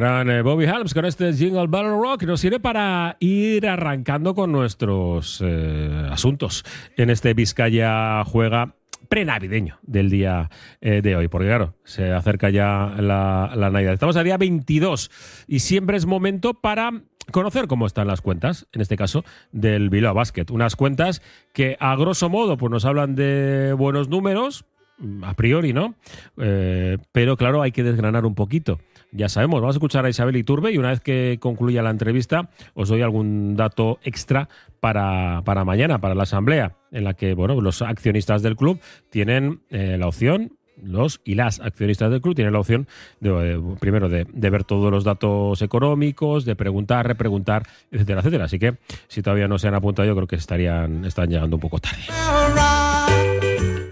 Gran eh, Bobby Helms con este Jingle Battle Rock nos sirve para ir arrancando con nuestros eh, asuntos en este Vizcaya Juega prenavideño del día eh, de hoy, porque claro, se acerca ya la, la Navidad. Estamos a día 22 y siempre es momento para conocer cómo están las cuentas, en este caso del Bilbao Basket. Unas cuentas que a grosso modo pues nos hablan de buenos números, a priori, ¿no? Pero claro, hay que desgranar un poquito. Ya sabemos, vamos a escuchar a Isabel Iturbe y una vez que concluya la entrevista os doy algún dato extra para, para mañana, para la asamblea, en la que bueno, los accionistas del club tienen eh, la opción los y las accionistas del club tienen la opción de, eh, primero de, ver todos los datos económicos, de preguntar, repreguntar, etcétera, etcétera. Así que si todavía no se han apuntado, yo creo que estarían están llegando un poco tarde.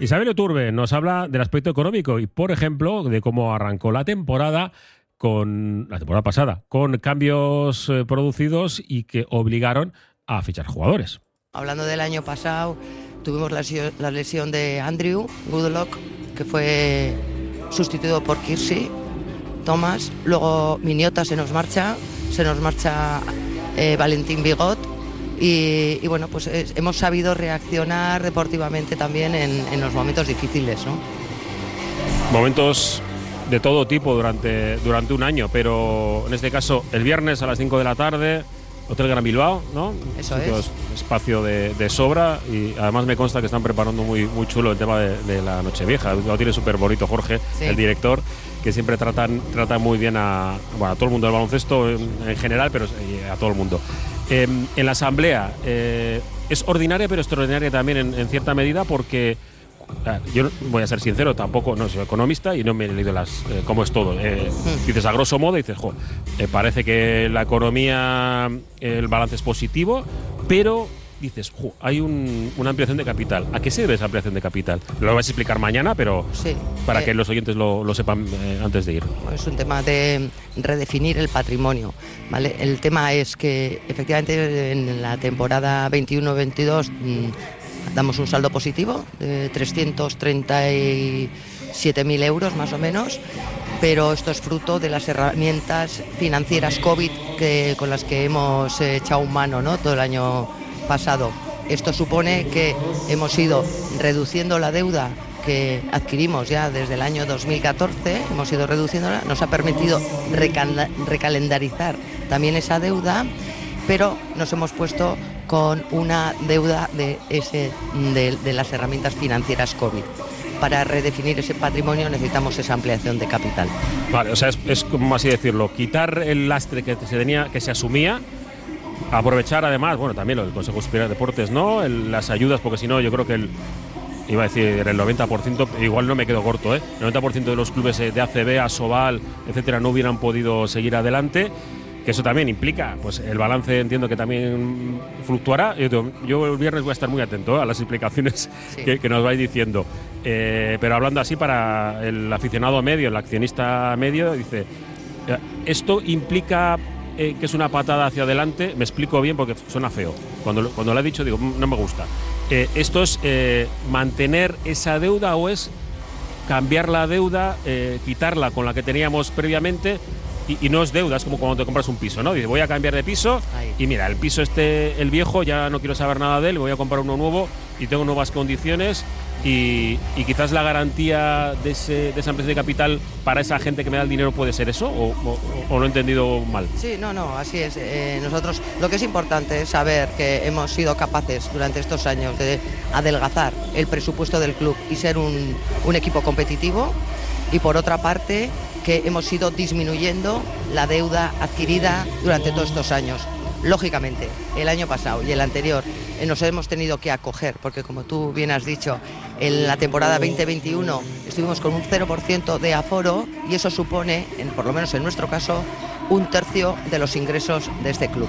Isabel Turbe nos habla del aspecto económico y, por ejemplo, de cómo arrancó la temporada con la temporada pasada, con cambios eh, producidos y que obligaron a fichar jugadores. Hablando del año pasado, tuvimos la, la lesión de Andrew Goodlock, que fue sustituido por Kirsi Thomas. Luego Miniota se nos marcha, se nos marcha eh, Valentín Bigot. Y, y, bueno, pues es, hemos sabido reaccionar deportivamente también en, en los momentos difíciles. ¿no? Momentos de todo tipo durante, durante un año, pero en este caso el viernes a las 5 de la tarde, Hotel Gran Bilbao, ¿no? Eso es. Espacio de, de, sobra y además me consta que están preparando muy, muy chulo el tema de, de la Nochevieja. Lo tiene súper bonito Jorge, sí. el director, que siempre tratan, trata muy bien a, bueno, a todo el mundo del baloncesto en, en general, pero a todo el mundo. Eh, en la asamblea eh, es ordinaria, pero extraordinaria también en, en cierta medida porque yo voy a ser sincero, tampoco no soy economista y no me he leído las eh, cómo es todo. Eh, dices a grosso modo, dices, jo, eh, parece que la economía, el balance es positivo, pero dices, jo, hay un, una ampliación de capital. ¿A qué se debe esa ampliación de capital? Lo vais a explicar mañana, pero sí, para que los oyentes lo, lo sepan antes de ir. Es un tema de redefinir el patrimonio. ¿vale? El tema es que efectivamente en la temporada 21-22 damos un saldo positivo de 337.000 euros más o menos, pero esto es fruto de las herramientas financieras COVID que, con las que hemos echado mano ¿no? todo el año pasado. Esto supone que hemos ido reduciendo la deuda que adquirimos ya desde el año 2014, hemos ido reduciéndola, nos ha permitido recal recalendarizar también esa deuda, pero nos hemos puesto con una deuda de, ese, de, las herramientas financieras COVID para redefinir ese patrimonio necesitamos esa ampliación de capital. Vale, o sea, es, es, como así decirlo, quitar el lastre que se tenía, que se asumía, aprovechar además, bueno, también lo del Consejo Superior de Deportes, ¿no? Las ayudas, porque si no, yo creo que el iba a decir el 90%, igual no me quedo corto, ¿eh? El 90% de los clubes de ACB, Asobal, etcétera, no hubieran podido seguir adelante que eso también implica, pues el balance entiendo que también fluctuará. Yo, yo el viernes voy a estar muy atento ¿eh? a las explicaciones sí. que, que, nos vais diciendo. Eh, pero hablando así para el aficionado medio, el accionista medio, dice, esto implica eh, que es una patada hacia adelante, me explico bien porque suena feo. Cuando, cuando lo he dicho digo, no me gusta. Eh, ¿Esto es eh, mantener esa deuda o es cambiar la deuda, quitarla con la que teníamos previamente y, y, no es deuda, es como cuando te compras un piso, ¿no? Dices, voy a cambiar de piso Ahí. y mira, el piso este, el viejo, ya no quiero saber nada de él, voy a comprar uno nuevo y tengo nuevas condiciones y, y quizás la garantía de, ese, de, esa empresa de capital para esa gente que me da el dinero puede ser eso o, o, o lo he entendido mal. Sí, no, no, así es. Eh, nosotros lo que es importante es saber que hemos sido capaces durante estos años de adelgazar el presupuesto del club y ser un, un equipo competitivo y por otra parte que hemos ido disminuyendo la deuda adquirida durante todos estos años. Lógicamente, el año pasado y el anterior eh, nos hemos tenido que acoger, porque como tú bien has dicho, en la temporada 2021 estuvimos con un 0% de aforo y eso supone, por lo menos en nuestro caso, un tercio de los ingresos de este club.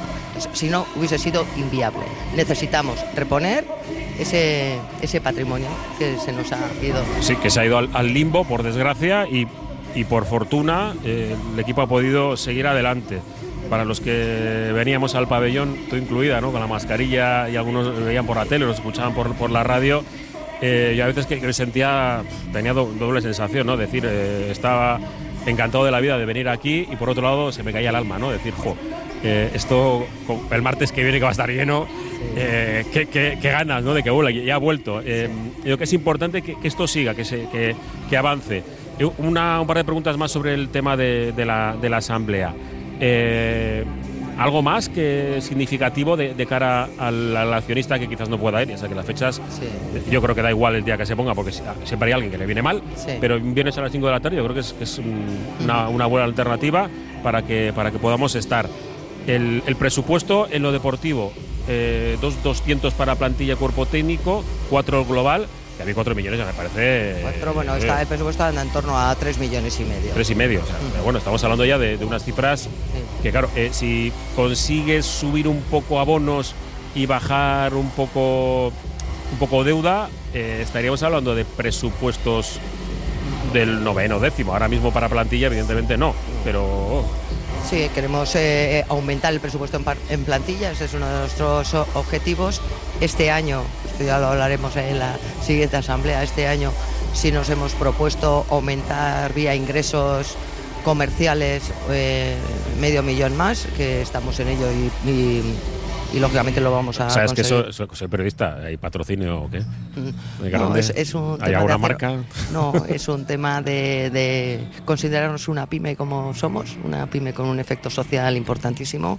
Si no, hubiese sido inviable. Necesitamos reponer ese, ese patrimonio que se nos ha ido. Sí, que se ha ido al, al limbo, por desgracia, y, y por fortuna eh, el equipo ha podido seguir adelante para los que veníamos al pabellón, tú incluida, ¿no? con la mascarilla y algunos veían por la tele, nos escuchaban por, por la radio. Eh, yo a veces que, que, sentía, tenía do, doble sensación, ¿no? decir, eh, estaba encantado de la vida de venir aquí y por otro lado se me caía el alma, ¿no? Decir, jo, eh, esto el martes que viene que va a estar lleno, eh, qué, ganas, ¿no? De que vuelva, ya ha vuelto. Eh, Creo que es importante que, esto siga, que, se, que, avance. Una, un par de preguntas más sobre el tema de, la, de la asamblea. Eh, algo más que significativo de, cara al, accionista que quizás no pueda ir. Ya sea que las fechas, yo creo que da igual el día que se ponga, porque siempre hay alguien que le viene mal, pero vienes a las 5 de la tarde, yo creo que es, una, buena alternativa para que, para que podamos estar. El, presupuesto en lo deportivo, eh, 200 para plantilla cuerpo técnico, 4 global a mí 4 millones ya me parece. Cuatro, bueno, está, el presupuesto anda en torno a 3 millones y medio. 3 y medio, o sea, mm. bueno, estamos hablando ya de, unas cifras que, claro, eh, si consigues subir un poco abonos y bajar un poco, un poco deuda, eh, estaríamos hablando de presupuestos del noveno décimo. Ahora mismo para plantilla, evidentemente no, pero. Sí, queremos eh, aumentar el presupuesto en, plantilla, ese es uno de nuestros objetivos. Este año, esto ya lo hablaremos en la siguiente asamblea, este año sí nos hemos propuesto aumentar vía ingresos comerciales eh, medio millón más, que estamos en ello y lógicamente lo vamos a ¿Sabes que soy periodista? ¿Hay patrocinio o qué? Mm. No, es, un ¿Hay alguna marca? No, es un tema de, considerarnos una pyme como somos, una pyme con un efecto social importantísimo,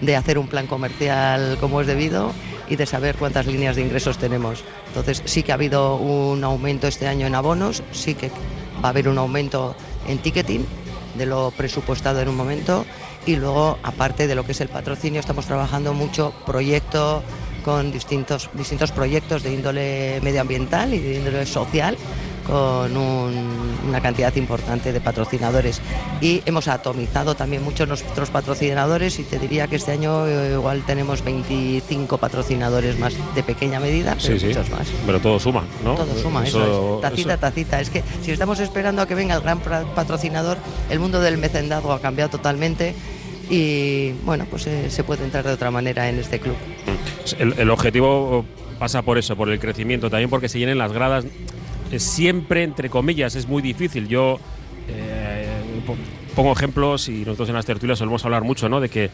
de hacer un plan comercial como es debido y de saber cuántas líneas de ingresos tenemos. Entonces sí que ha habido un aumento este año en abonos, sí que va a haber un aumento en ticketing de lo presupuestado en un momento y luego, aparte de lo que es el patrocinio, estamos trabajando mucho proyecto con distintos, distintos proyectos de índole medioambiental y de índole social con una cantidad importante de patrocinadores y hemos atomizado también muchos nuestros patrocinadores y te diría que este año eh, igual tenemos 25 patrocinadores más de pequeña medida, pero muchos más. Pero todo suma, ¿no? Todo suma, eso, es. Tacita, tacita. Es que si estamos esperando a que venga el gran patrocinador, el mundo del mecendado ha cambiado totalmente y bueno, pues eh, se puede entrar de otra manera en este club. El, objetivo pasa por eso, por el crecimiento, también porque se llenen las gradas. Siempre, entre comillas, es muy difícil. Yo eh, pongo ejemplos y nosotros en las tertulias solemos hablar mucho, ¿no? De que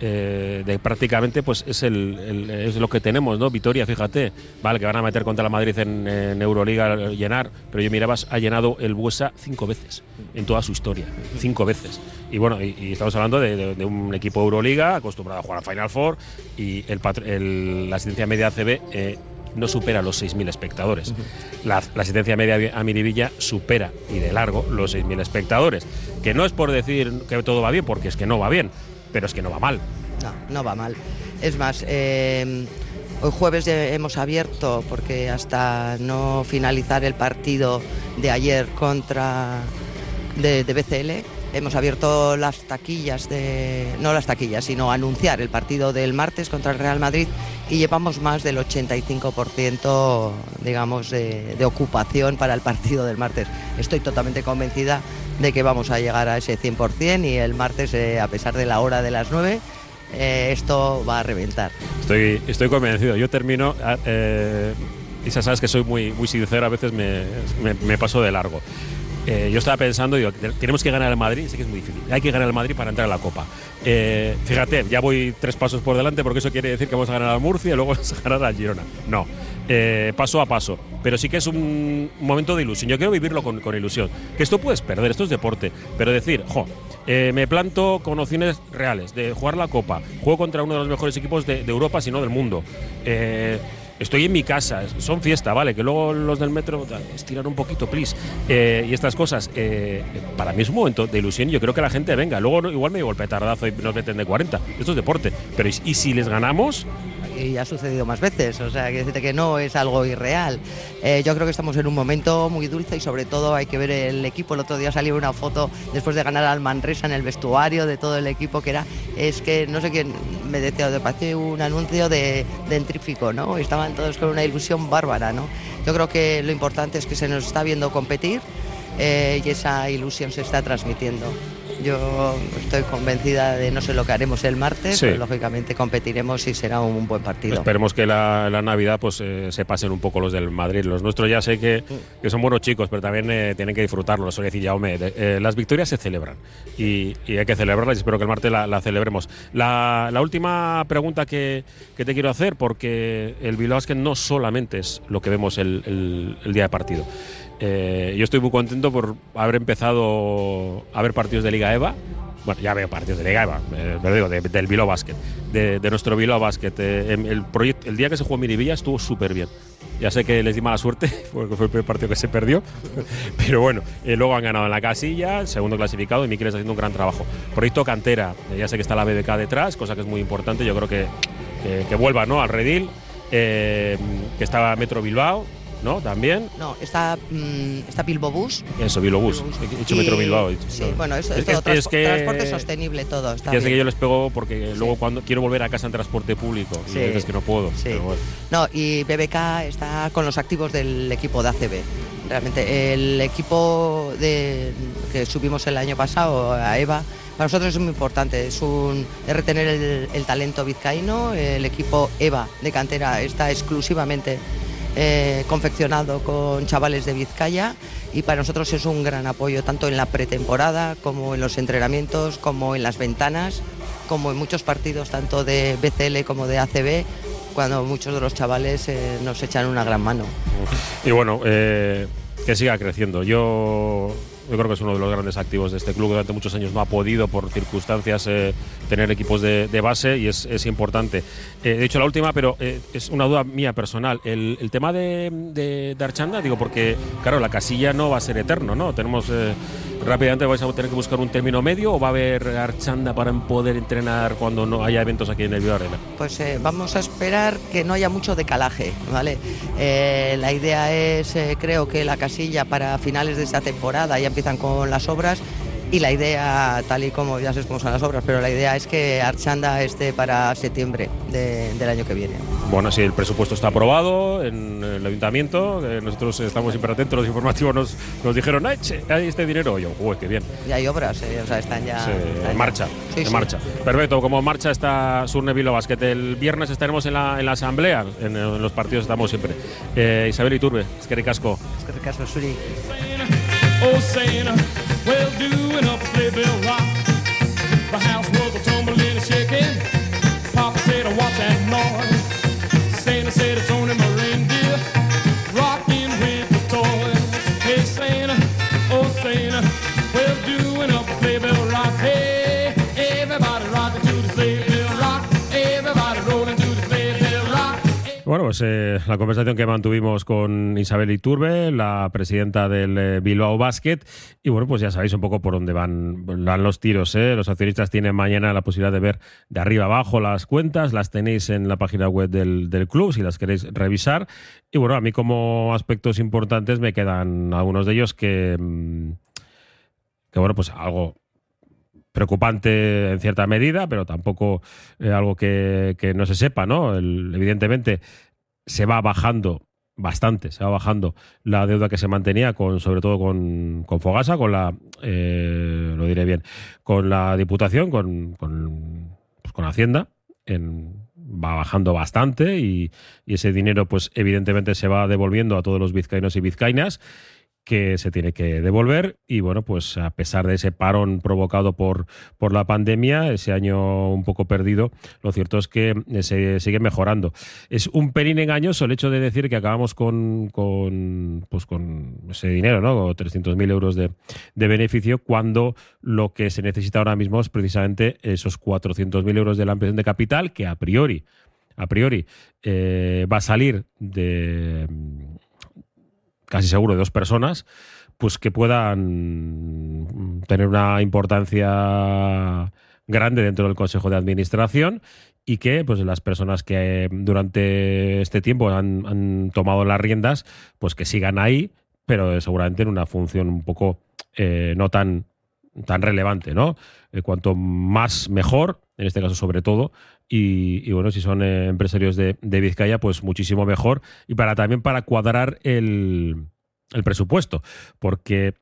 eh, de prácticamente pues es, el, es lo que tenemos, ¿no? Vitoria, fíjate, vale, que van a meter contra la Madrid en, Euroliga llenar, pero yo mirabas, ha llenado el Buesa cinco veces en toda su historia, cinco veces. Y bueno, y, estamos hablando de, un equipo Euroliga acostumbrado a jugar a Final Four y el, la asistencia media ACB eh, no supera los 6.000 espectadores. La, asistencia media a Miribilla supera y de largo los 6.000 espectadores. Que no es por decir que todo va bien, porque es que no va bien pero es que no va mal. No, no va mal. Es más, eh, hoy jueves hemos abierto, porque hasta no finalizar el partido de ayer contra de, BCL, hemos abierto las taquillas de. no las taquillas, sino anunciar el partido del martes contra el Real Madrid y llevamos más del 85% digamos de, ocupación para el partido del martes. Estoy totalmente convencida de que vamos a llegar a ese 100% y el martes, eh, a pesar de la hora de las 9, eh, esto va a reventar. Estoy, estoy convencido. Yo termino. Ah, eh, Isa, sabes que soy muy, muy sincero, a veces me paso de largo. Eh, yo estaba pensando, digo, tenemos que ganar el Madrid, sí que es muy difícil. Hay que ganar el Madrid para entrar a la Copa. Eh, fíjate, ya voy tres pasos por delante porque eso quiere decir que vamos a ganar al Murcia y luego vamos a ganar al Girona. No, eh, paso a paso. Pero sí que es un momento de ilusión. Yo quiero vivirlo con, ilusión. Que esto puedes perder, esto es deporte. Pero decir, jo, me planto con opciones reales de jugar la Copa, juego contra uno de los mejores equipos de Europa, si no del mundo estoy en mi casa, son fiesta, ¿vale? Que luego los del metro estiran un poquito, please. Eh, y estas cosas, eh, para mí es un momento de ilusión. Yo creo que la gente venga. Luego igual me llevo el petardazo y nos meten de 40. Esto es deporte. Pero ¿y si les ganamos? y ha sucedido más veces, o sea, que decirte que no es algo irreal. Eh, yo creo que estamos en un momento muy dulce y sobre todo hay que ver el equipo. El otro día salió una foto después de ganar al Manresa en el vestuario de todo el equipo, que era, es que no sé quién me decía, de parece un anuncio de dentrífico, ¿no? Estaban todos con una ilusión bárbara, ¿no? Yo creo que lo importante es que se nos está viendo competir eh, y esa ilusión se está transmitiendo. Yo estoy convencida de no sé lo que haremos el martes, pero lógicamente competiremos y será un, buen partido. Esperemos que la, Navidad pues eh, se pasen un poco los del Madrid. Los nuestros ya sé que, que son buenos chicos, pero también eh, tienen que disfrutarlo. Decir, Jaume, eh, las victorias se celebran y, hay que celebrarlas y espero que el martes la, celebremos. La, última pregunta que, te quiero hacer, porque el Bilbao que no solamente es lo que vemos el, el día de partido. Eh, yo estoy muy contento por haber empezado a ver partidos de Liga EVA. Bueno, ya veo partidos de Liga EVA, eh, digo, del Bilbao Basket, de, nuestro Bilbao Basket. Eh, em, el, el día que se jugó Miribilla estuvo súper bien. Ya sé que les di mala suerte, porque fue el primer partido que se perdió. Pero bueno, luego han ganado en la casilla, segundo clasificado, y Miquel está haciendo un gran trabajo. Proyecto Cantera, ya sé que está la BBK detrás, cosa que es muy importante. Yo creo que, que, vuelva ¿no? al redil, que estaba Metro Bilbao, ¿no? También. No, está, mm, está Bilbo Bus. Eso, Bilbo Bus. He dicho Metro Bilbao. Sí, bueno, es, es, todo, que, transporte sostenible todo. Está que, que yo les pego porque luego cuando quiero volver a casa en transporte público y veces que no puedo. No, y BBK está con los activos del equipo de ACB. Realmente el equipo de, que subimos el año pasado a EVA para nosotros es muy importante, es, un, retener el, el, talento vizcaíno, el equipo EVA de cantera está exclusivamente eh, confeccionado con chavales de Vizcaya y para nosotros es un gran apoyo tanto en la pretemporada como en los entrenamientos, como en las ventanas, como en muchos partidos tanto de BCL como de ACB cuando muchos de los chavales eh, nos echan una gran mano. Y bueno, eh, que siga creciendo. Yo yo creo que es uno de los grandes activos de este club. Durante muchos años no ha podido, por circunstancias, eh, tener equipos de, base y es, es importante. Eh, de hecho, la última, pero eh, es una duda mía personal. El, tema de, de, Archanda, digo, porque, claro, la casilla no va a ser eterno, ¿no? Tenemos rápidamente vais a tener que buscar un término medio o va a haber archanda para poder entrenar cuando no haya eventos aquí en el Viva Arena? Pues eh, vamos a esperar que no haya mucho decalaje, ¿vale? Eh, la idea es, eh, creo que la casilla para finales de esta temporada ya empiezan con las obras y la idea, tal y como ya sé cómo son las obras, pero la idea es que Archanda esté para septiembre del año que viene. Bueno, si el presupuesto está aprobado en el ayuntamiento, nosotros estamos siempre atentos, los informativos nos, nos dijeron, ¡ay, hay este dinero! Y yo, ¡uy, qué bien! Y hay obras, eh, o sea, están ya... en marcha, en marcha. Perfecto, como marcha está Surne Basket. El viernes estaremos en la, en la asamblea, en, los partidos estamos siempre. Eh, Isabel Iturbe, es que ricasco. Es que ricasco, Suri. baby rock. The house was a Bueno, pues eh, la conversación que mantuvimos con Isabel Iturbe, la presidenta del eh, Bilbao Basket, y bueno, pues ya sabéis un poco por dónde van, van los tiros. ¿eh? Los accionistas tienen mañana la posibilidad de ver de arriba abajo las cuentas, las tenéis en la página web del, del club si las queréis revisar. Y bueno, a mí como aspectos importantes me quedan algunos de ellos que, mm, que bueno, pues algo preocupante en cierta medida, pero tampoco eh, algo que, no se sepa, ¿no? evidentemente se va bajando bastante, se va bajando la deuda que se mantenía con, sobre todo con, con Fogasa, con la, eh, lo diré bien, con la Diputación, con, con, pues con Hacienda, en, va bajando bastante y, y, ese dinero, pues evidentemente se va devolviendo a todos los vizcaínos y vizcaínas que se tiene que devolver y bueno, pues a pesar de ese parón provocado por, por la pandemia, ese año un poco perdido, lo cierto es que eh, se sigue mejorando. Es un pelín engañoso el hecho de decir que acabamos con, con, pues con ese dinero, ¿no? 300.000 euros de, de, beneficio, cuando lo que se necesita ahora mismo es precisamente esos 400.000 euros de la ampliación de capital que a priori a priori eh, va a salir de, casi seguro de dos personas, pues que puedan tener una importancia grande dentro del Consejo de Administración y que pues las personas que durante este tiempo han, tomado las riendas, pues que sigan ahí, pero seguramente en una función un poco eh, no tan, tan relevante, ¿no? Eh, cuanto más mejor, en este caso sobre todo, y, bueno, si son eh, empresarios de, Vizcaya, pues muchísimo mejor. Y para también para cuadrar el, presupuesto, porque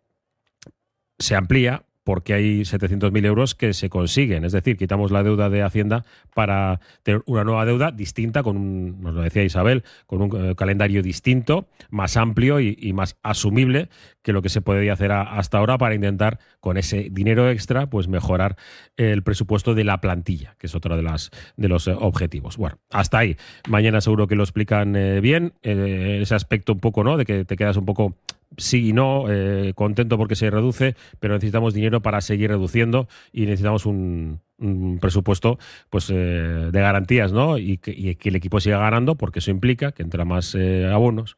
se amplía, porque hay 700.000 euros que se consiguen. Es decir, quitamos la deuda de Hacienda para tener una nueva deuda distinta, con un, nos lo decía Isabel, con un eh, calendario distinto, más amplio y, más asumible que lo que se podía hacer hasta ahora para intentar, con ese dinero extra, pues mejorar el presupuesto de la plantilla, que es otro de, las, de los eh, objetivos. Bueno, hasta ahí. Mañana seguro que lo explican eh, bien. ese aspecto un poco, ¿no? De que te quedas un poco sí y no, eh, contento porque se reduce, pero necesitamos dinero para seguir reduciendo y necesitamos un, presupuesto pues eh, de garantías, ¿no? Y que, el equipo siga ganando, porque eso implica que entra más eh, abonos,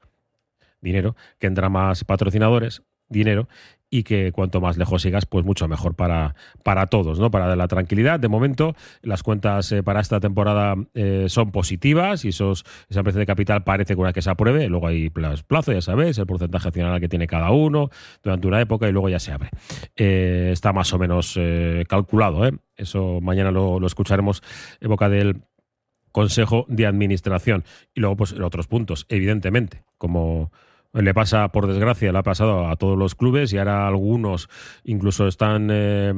dinero, que entra más patrocinadores, dinero, y que cuanto más lejos sigas, pues mucho mejor para, para todos, ¿no? Para la tranquilidad. De momento, las cuentas eh, para esta temporada eh, son positivas y esos, esa empresa de capital parece que una que se apruebe, luego hay plazo, ya sabéis, el porcentaje accional que tiene cada uno durante una época y luego ya se abre. Eh, está más o menos calculado, Eso mañana lo, lo escucharemos en boca del Consejo de Administración. Y luego, pues, otros puntos, evidentemente, como le pasa, por desgracia, le ha pasado a todos los clubes y ahora algunos incluso están eh,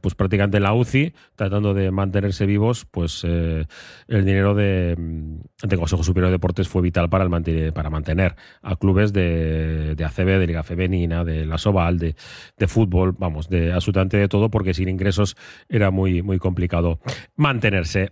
pues prácticamente en la UCI tratando de mantenerse vivos, pues eh, el dinero de, Consejo Superior de Deportes fue vital para, el mantener, para mantener a clubes de, de ACB, de Liga Femenina, de la Soval, de, de fútbol, vamos, de absolutamente de todo, porque sin ingresos era muy, muy complicado mantenerse.